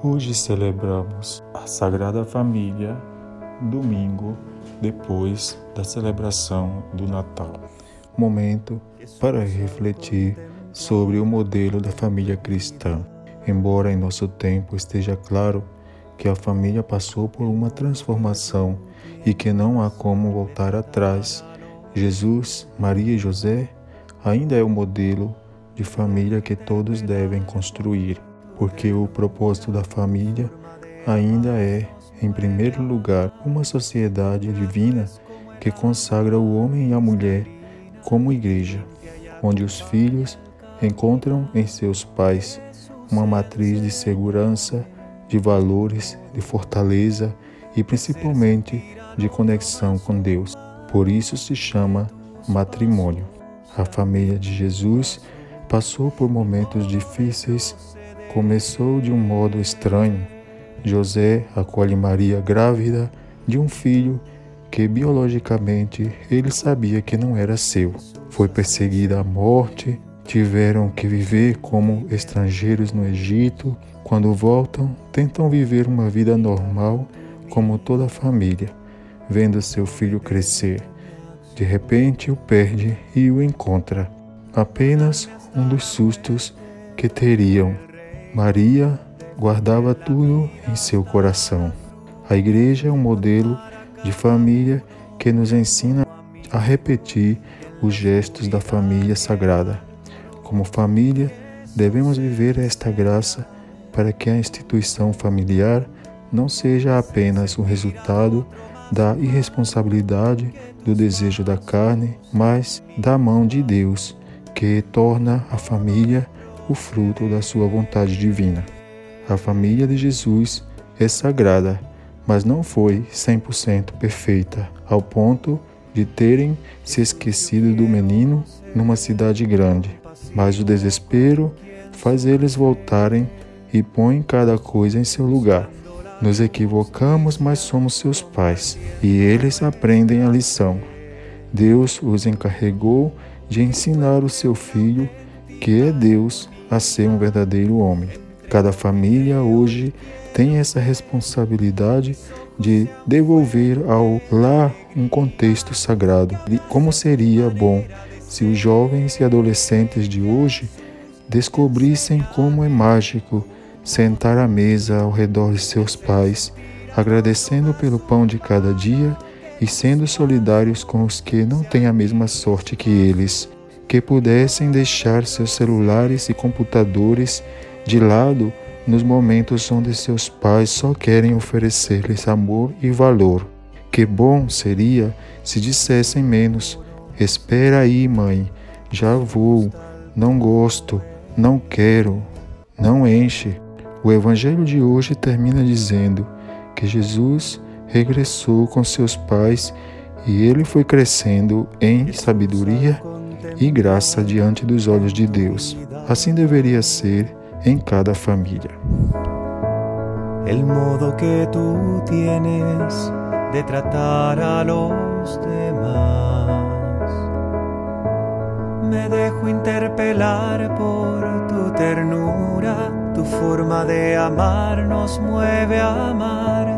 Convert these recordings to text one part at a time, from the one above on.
Hoje celebramos a Sagrada Família, domingo depois da celebração do Natal. Momento para refletir sobre o modelo da família cristã. Embora em nosso tempo esteja claro que a família passou por uma transformação e que não há como voltar atrás, Jesus, Maria e José ainda é o modelo de família que todos devem construir porque o propósito da família ainda é, em primeiro lugar, uma sociedade divina que consagra o homem e a mulher como igreja, onde os filhos encontram em seus pais uma matriz de segurança, de valores, de fortaleza e principalmente de conexão com Deus. Por isso se chama matrimônio. A família de Jesus passou por momentos difíceis começou de um modo estranho. José acolhe Maria grávida de um filho que biologicamente ele sabia que não era seu. Foi perseguida à morte, tiveram que viver como estrangeiros no Egito. Quando voltam, tentam viver uma vida normal como toda a família, vendo seu filho crescer. De repente o perde e o encontra. Apenas um dos sustos que teriam Maria guardava tudo em seu coração. A igreja é um modelo de família que nos ensina a repetir os gestos da família sagrada. Como família, devemos viver esta graça para que a instituição familiar não seja apenas o resultado da irresponsabilidade do desejo da carne, mas da mão de Deus, que torna a família o fruto da sua vontade divina. A família de Jesus é sagrada, mas não foi 100% perfeita, ao ponto de terem se esquecido do menino numa cidade grande. Mas o desespero faz eles voltarem e põe cada coisa em seu lugar. Nos equivocamos, mas somos seus pais, e eles aprendem a lição. Deus os encarregou de ensinar o seu filho, que é Deus, a ser um verdadeiro homem. Cada família hoje tem essa responsabilidade de devolver ao lar um contexto sagrado. E como seria bom se os jovens e adolescentes de hoje descobrissem como é mágico sentar à mesa ao redor de seus pais, agradecendo pelo pão de cada dia e sendo solidários com os que não têm a mesma sorte que eles que pudessem deixar seus celulares e computadores de lado nos momentos onde seus pais só querem oferecer-lhes amor e valor. Que bom seria se dissessem menos: Espera aí, mãe, já vou, não gosto, não quero, não enche. O Evangelho de hoje termina dizendo que Jesus regressou com seus pais e ele foi crescendo em sabedoria e graça diante dos olhos de Deus. Assim deveria ser em cada família. El modo que tú tienes de tratar a los demás. Me dejo interpelar por tu ternura, tu forma de amar nos mueve a amar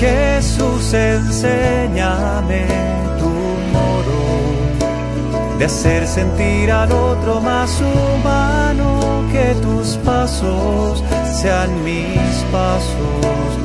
Jesús, enséñame tu modo de hacer sentir al otro más humano, que tus pasos sean mis pasos,